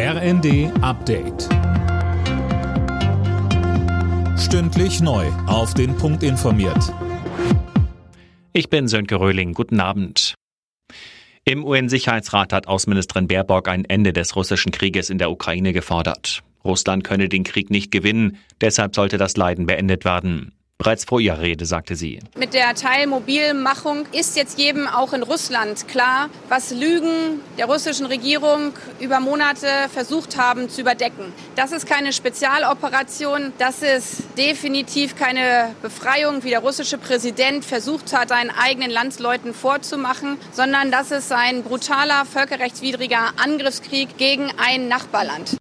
RND Update. Stündlich neu. Auf den Punkt informiert. Ich bin Sönke Röhling. Guten Abend. Im UN-Sicherheitsrat hat Außenministerin Baerbock ein Ende des russischen Krieges in der Ukraine gefordert. Russland könne den Krieg nicht gewinnen, deshalb sollte das Leiden beendet werden. Bereits vor ihrer Rede sagte sie. Mit der Teilmobilmachung ist jetzt jedem auch in Russland klar, was Lügen der russischen Regierung über Monate versucht haben zu überdecken. Das ist keine Spezialoperation, das ist definitiv keine Befreiung, wie der russische Präsident versucht hat, seinen eigenen Landsleuten vorzumachen, sondern das ist ein brutaler, völkerrechtswidriger Angriffskrieg gegen ein Nachbarland.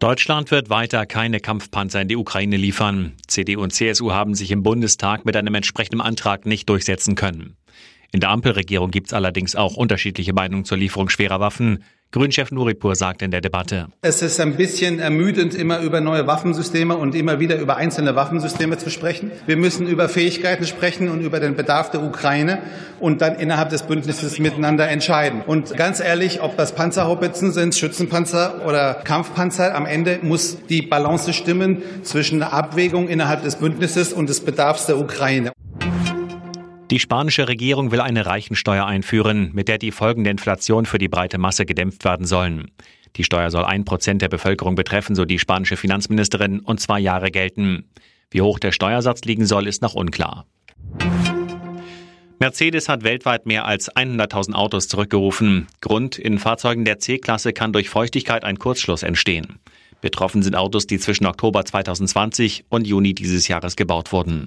Deutschland wird weiter keine Kampfpanzer in die Ukraine liefern. CDU und CSU haben sich im Bundestag mit einem entsprechenden Antrag nicht durchsetzen können. In der Ampelregierung gibt es allerdings auch unterschiedliche Meinungen zur Lieferung schwerer Waffen. Grünchef Nuripur sagt in der Debatte. Es ist ein bisschen ermüdend, immer über neue Waffensysteme und immer wieder über einzelne Waffensysteme zu sprechen. Wir müssen über Fähigkeiten sprechen und über den Bedarf der Ukraine und dann innerhalb des Bündnisses miteinander entscheiden. Und ganz ehrlich, ob das Panzerhaubitzen sind, Schützenpanzer oder Kampfpanzer, am Ende muss die Balance stimmen zwischen der Abwägung innerhalb des Bündnisses und des Bedarfs der Ukraine. Die spanische Regierung will eine Reichensteuer einführen, mit der die Folgen der Inflation für die breite Masse gedämpft werden sollen. Die Steuer soll ein Prozent der Bevölkerung betreffen, so die spanische Finanzministerin, und zwei Jahre gelten. Wie hoch der Steuersatz liegen soll, ist noch unklar. Mercedes hat weltweit mehr als 100.000 Autos zurückgerufen. Grund, in Fahrzeugen der C-Klasse kann durch Feuchtigkeit ein Kurzschluss entstehen. Betroffen sind Autos, die zwischen Oktober 2020 und Juni dieses Jahres gebaut wurden.